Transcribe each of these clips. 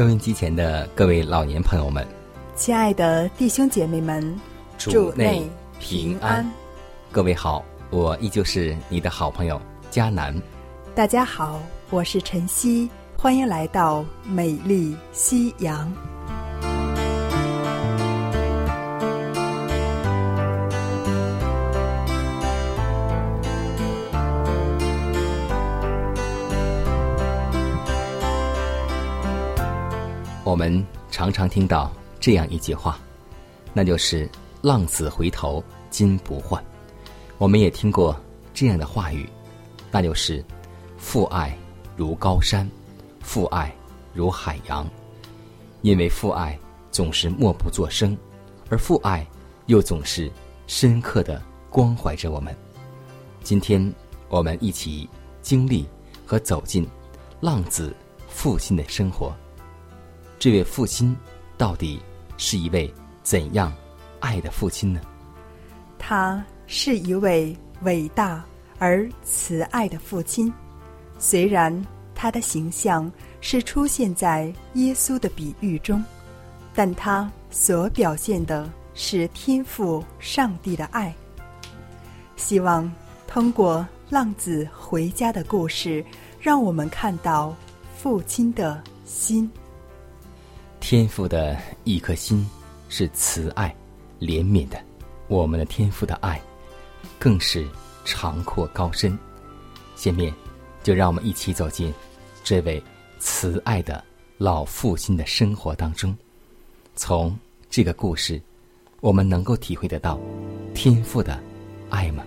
收音机前的各位老年朋友们，亲爱的弟兄姐妹们，祝内平安。各位好，我依旧是你的好朋友佳南。大家好，我是晨曦，欢迎来到美丽夕阳。们常常听到这样一句话，那就是“浪子回头金不换”。我们也听过这样的话语，那就是“父爱如高山，父爱如海洋”。因为父爱总是默不作声，而父爱又总是深刻的关怀着我们。今天我们一起经历和走进浪子父亲的生活。这位父亲到底是一位怎样爱的父亲呢？他是一位伟大而慈爱的父亲。虽然他的形象是出现在耶稣的比喻中，但他所表现的是天赋上帝的爱。希望通过浪子回家的故事，让我们看到父亲的心。天父的一颗心是慈爱、怜悯的，我们的天父的爱更是长阔高深。下面就让我们一起走进这位慈爱的老父亲的生活当中。从这个故事，我们能够体会得到天父的爱吗？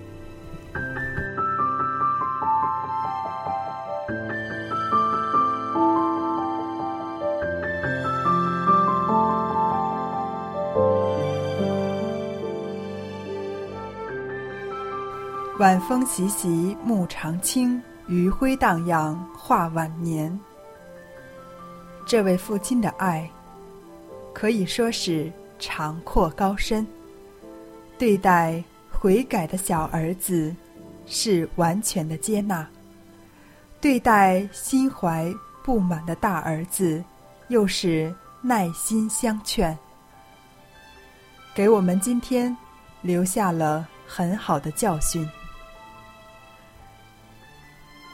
晚风习习，木长青；余晖荡漾，画晚年。这位父亲的爱，可以说是长阔高深。对待悔改的小儿子，是完全的接纳；对待心怀不满的大儿子，又是耐心相劝，给我们今天留下了很好的教训。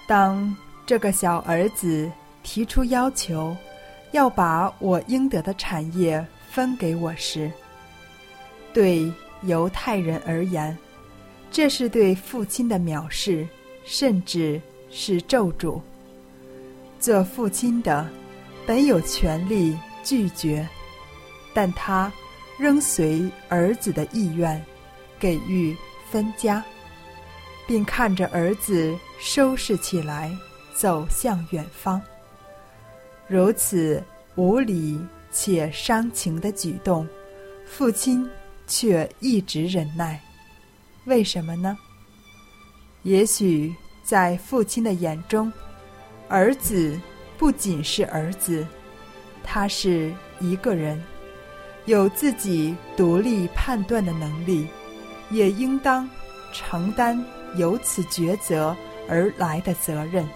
当这个小儿子提出要求，要把我应得的产业分给我时，对犹太人而言，这是对父亲的藐视，甚至是咒诅。做父亲的本有权利拒绝，但他仍随儿子的意愿给予分家。并看着儿子收拾起来，走向远方。如此无理且伤情的举动，父亲却一直忍耐。为什么呢？也许在父亲的眼中，儿子不仅是儿子，他是一个人，有自己独立判断的能力，也应当承担。由此抉择而来的责任，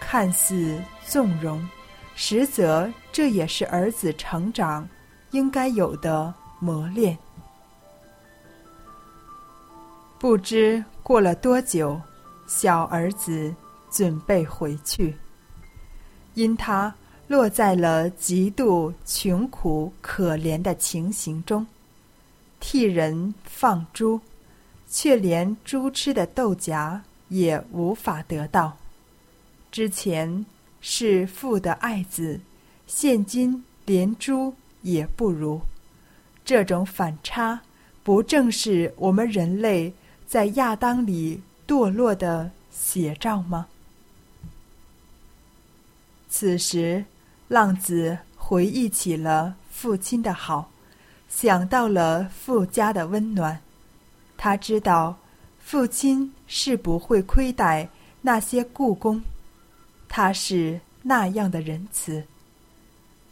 看似纵容，实则这也是儿子成长应该有的磨练。不知过了多久，小儿子准备回去。因他落在了极度穷苦可怜的情形中，替人放猪，却连猪吃的豆荚也无法得到。之前是父的爱子，现今连猪也不如。这种反差，不正是我们人类在亚当里堕落的写照吗？此时，浪子回忆起了父亲的好，想到了父家的温暖。他知道，父亲是不会亏待那些故宫，他是那样的仁慈。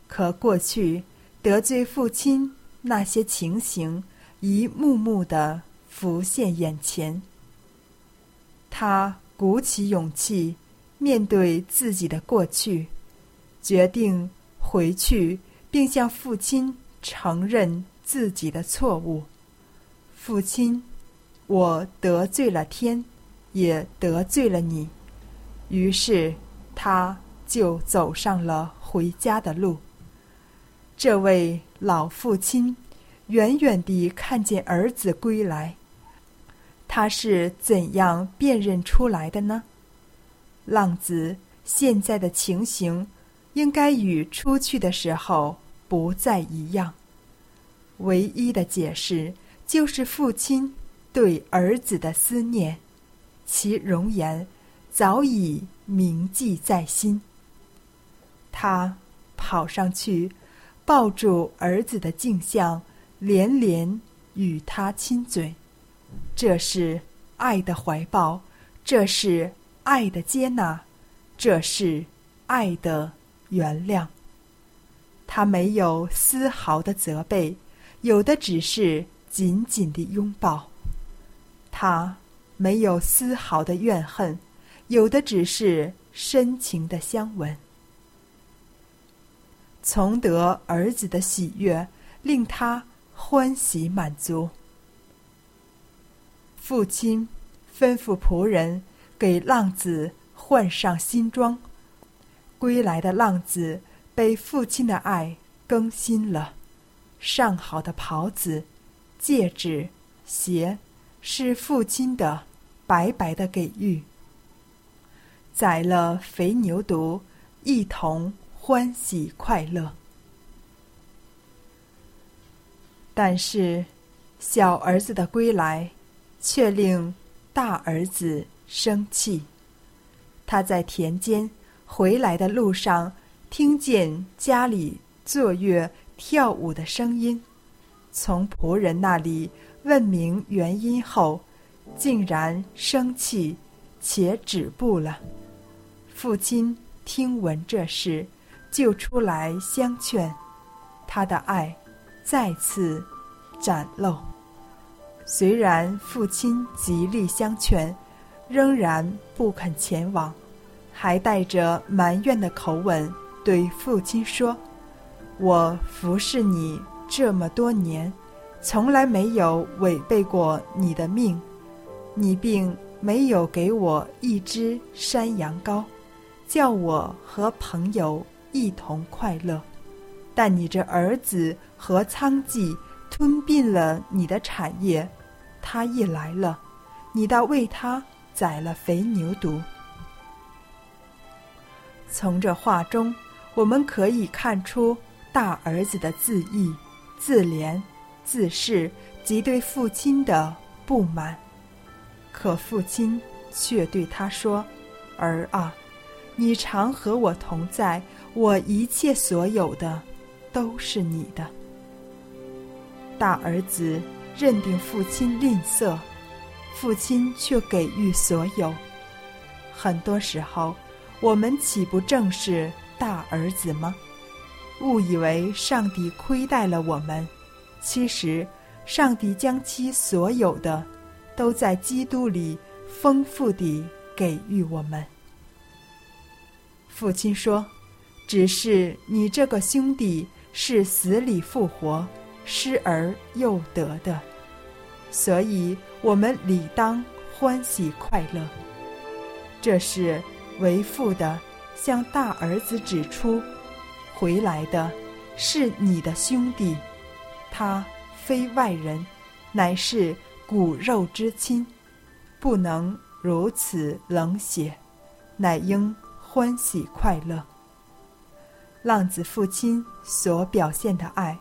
可过去得罪父亲那些情形，一幕幕的浮现眼前。他鼓起勇气。面对自己的过去，决定回去，并向父亲承认自己的错误。父亲，我得罪了天，也得罪了你。于是，他就走上了回家的路。这位老父亲远远地看见儿子归来，他是怎样辨认出来的呢？浪子现在的情形，应该与出去的时候不再一样。唯一的解释就是父亲对儿子的思念，其容颜早已铭记在心。他跑上去，抱住儿子的镜像，连连与他亲嘴。这是爱的怀抱，这是。爱的接纳，这是爱的原谅。他没有丝毫的责备，有的只是紧紧的拥抱；他没有丝毫的怨恨，有的只是深情的相吻。从得儿子的喜悦，令他欢喜满足。父亲吩咐仆人。给浪子换上新装，归来的浪子被父亲的爱更新了。上好的袍子、戒指、鞋，是父亲的白白的给予。宰了肥牛犊，一同欢喜快乐。但是，小儿子的归来，却令大儿子。生气。他在田间回来的路上，听见家里坐乐跳舞的声音，从仆人那里问明原因后，竟然生气，且止步了。父亲听闻这事，就出来相劝，他的爱再次展露。虽然父亲极力相劝。仍然不肯前往，还带着埋怨的口吻对父亲说：“我服侍你这么多年，从来没有违背过你的命，你并没有给我一只山羊羔，叫我和朋友一同快乐。但你这儿子和仓骥吞并了你的产业，他一来了，你倒为他。”宰了肥牛犊。从这话中，我们可以看出大儿子的自意、自怜、自恃及对父亲的不满。可父亲却对他说：“儿啊，你常和我同在，我一切所有的都是你的。”大儿子认定父亲吝啬。父亲却给予所有。很多时候，我们岂不正是大儿子吗？误以为上帝亏待了我们，其实，上帝将其所有的，都在基督里丰富地给予我们。父亲说：“只是你这个兄弟是死里复活，失而又得的。”所以，我们理当欢喜快乐。这是为父的向大儿子指出，回来的是你的兄弟，他非外人，乃是骨肉之亲，不能如此冷血，乃应欢喜快乐。浪子父亲所表现的爱，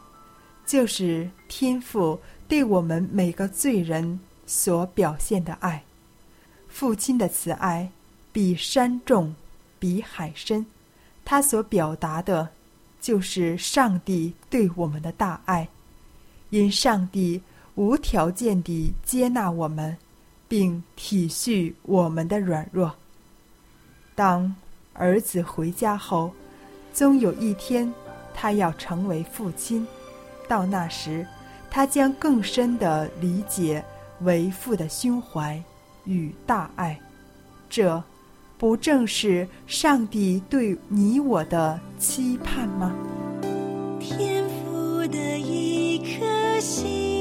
就是天父对我们每个罪人所表现的爱。父亲的慈爱比山重，比海深。他所表达的，就是上帝对我们的大爱。因上帝无条件地接纳我们，并体恤我们的软弱。当儿子回家后。终有一天，他要成为父亲。到那时，他将更深的理解为父的胸怀与大爱。这，不正是上帝对你我的期盼吗？天赋的一颗心。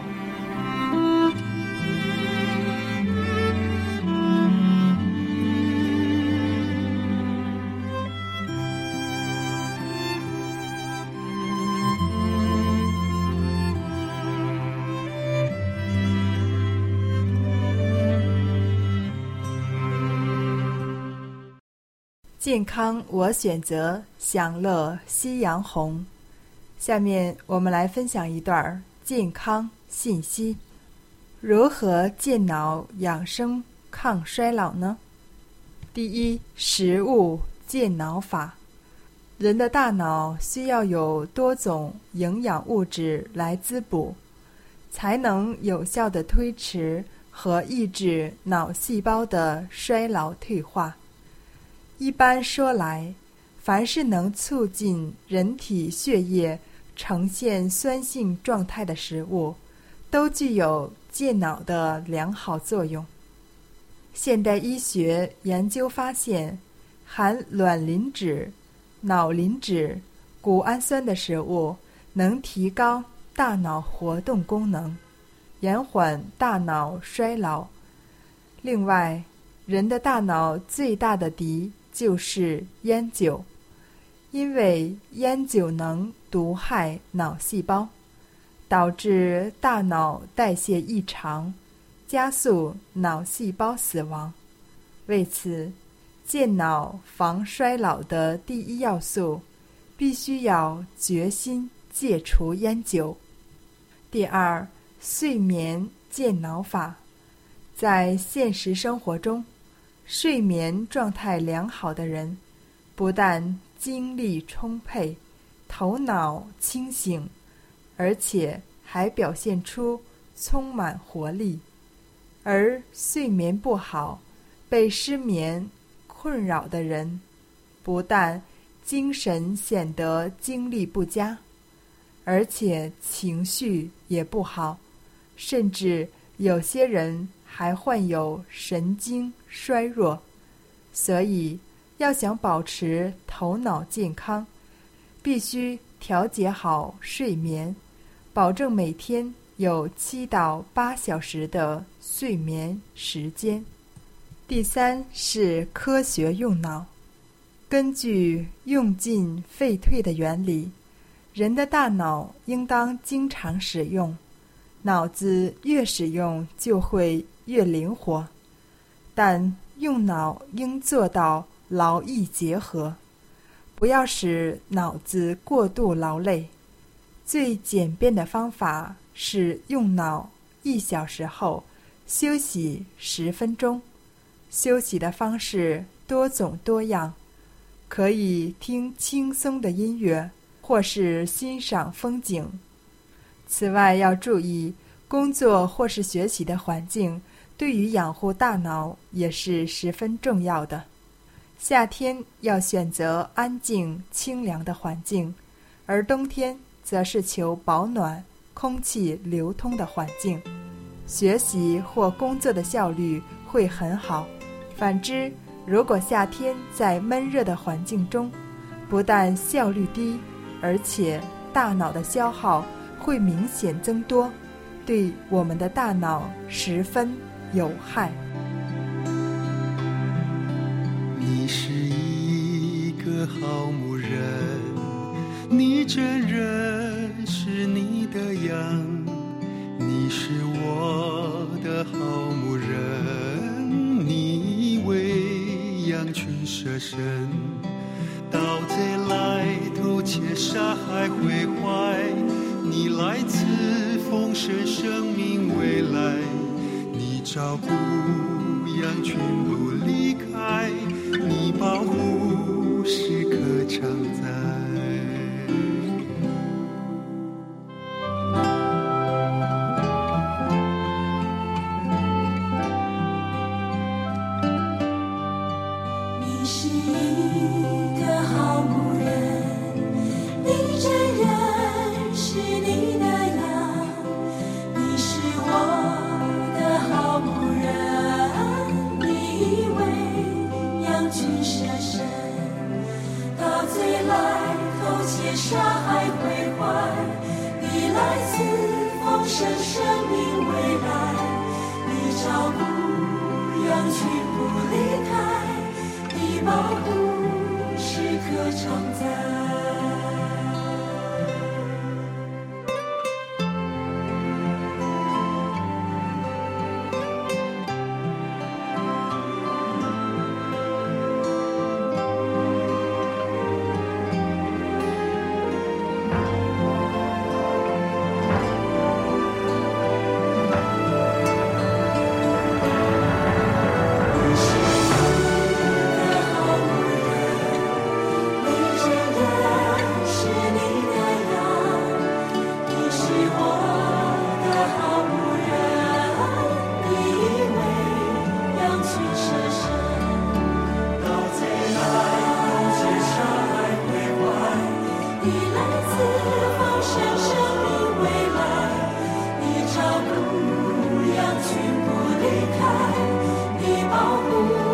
健康我选择，享乐夕阳红。下面我们来分享一段健康信息：如何健脑养生抗衰老呢？第一，食物健脑法。人的大脑需要有多种营养物质来滋补，才能有效的推迟和抑制脑细胞的衰老退化。一般说来，凡是能促进人体血液呈现酸性状态的食物，都具有健脑的良好作用。现代医学研究发现，含卵磷脂、脑磷脂、谷氨酸的食物能提高大脑活动功能，延缓大脑衰老。另外，人的大脑最大的敌。就是烟酒，因为烟酒能毒害脑细胞，导致大脑代谢异常，加速脑细胞死亡。为此，健脑防衰老的第一要素，必须要决心戒除烟酒。第二，睡眠健脑法，在现实生活中。睡眠状态良好的人，不但精力充沛、头脑清醒，而且还表现出充满活力；而睡眠不好、被失眠困扰的人，不但精神显得精力不佳，而且情绪也不好，甚至有些人。还患有神经衰弱，所以要想保持头脑健康，必须调节好睡眠，保证每天有七到八小时的睡眠时间。第三是科学用脑，根据用进废退的原理，人的大脑应当经常使用，脑子越使用就会。越灵活，但用脑应做到劳逸结合，不要使脑子过度劳累。最简便的方法是用脑一小时后休息十分钟。休息的方式多种多样，可以听轻松的音乐，或是欣赏风景。此外，要注意工作或是学习的环境。对于养护大脑也是十分重要的。夏天要选择安静清凉的环境，而冬天则是求保暖、空气流通的环境，学习或工作的效率会很好。反之，如果夏天在闷热的环境中，不但效率低，而且大脑的消耗会明显增多，对我们的大脑十分。有害。你是一个好牧人，你真认识你的羊。你是我的好牧人，你为羊群舍身，盗贼来偷窃杀害毁照顾羊群不离开，把故事歌唱在请不离开你保护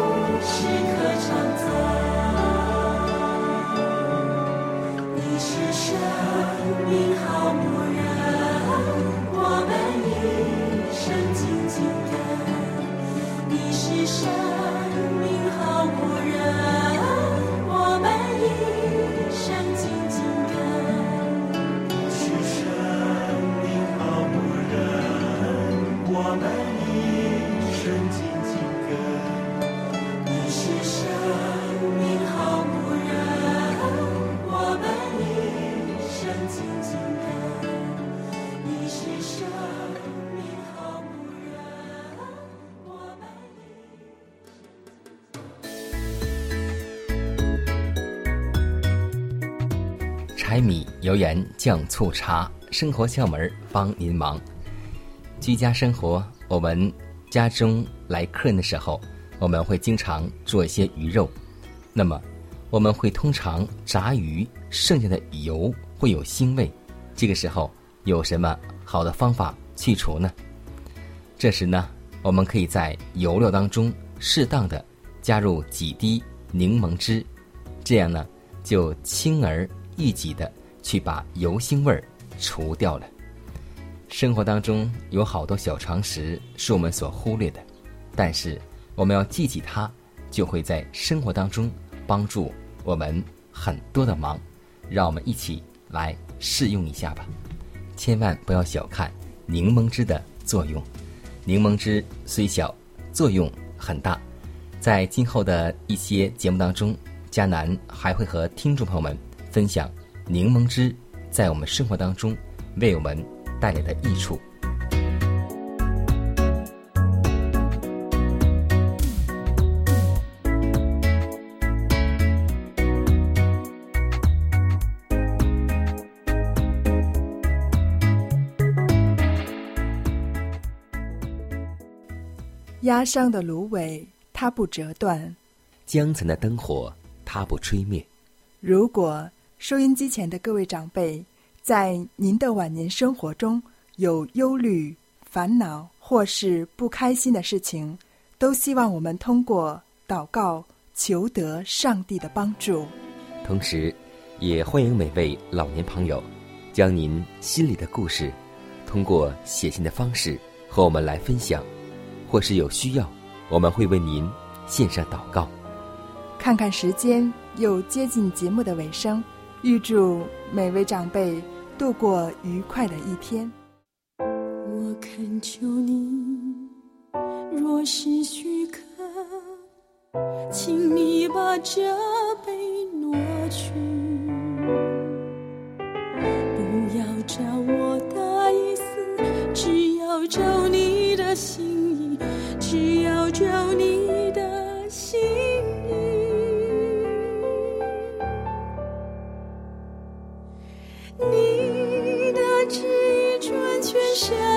柴米油盐酱醋茶，生活窍门帮您忙。居家生活，我们家中来客人的时候，我们会经常做一些鱼肉。那么，我们会通常炸鱼，剩下的油会有腥味。这个时候有什么好的方法去除呢？这时呢，我们可以在油料当中适当的加入几滴柠檬汁，这样呢，就轻而易举的去把油腥味儿除掉了。生活当中有好多小常识是我们所忽略的，但是我们要记起它，就会在生活当中帮助我们很多的忙。让我们一起来试用一下吧，千万不要小看柠檬汁的作用。柠檬汁虽小，作用很大。在今后的一些节目当中，迦南还会和听众朋友们分享柠檬汁在我们生活当中为我们带来的益处。压伤的芦苇，它不折断。江城的灯火，它不吹灭。如果收音机前的各位长辈，在您的晚年生活中有忧虑、烦恼或是不开心的事情，都希望我们通过祷告求得上帝的帮助。同时，也欢迎每位老年朋友，将您心里的故事，通过写信的方式和我们来分享，或是有需要，我们会为您献上祷告。看看时间，又接近节目的尾声，预祝每位长辈度过愉快的一天。我恳求你，若是许可，请你把这杯挪去，不要照我的意思，只要照你的心意，只要照你的心下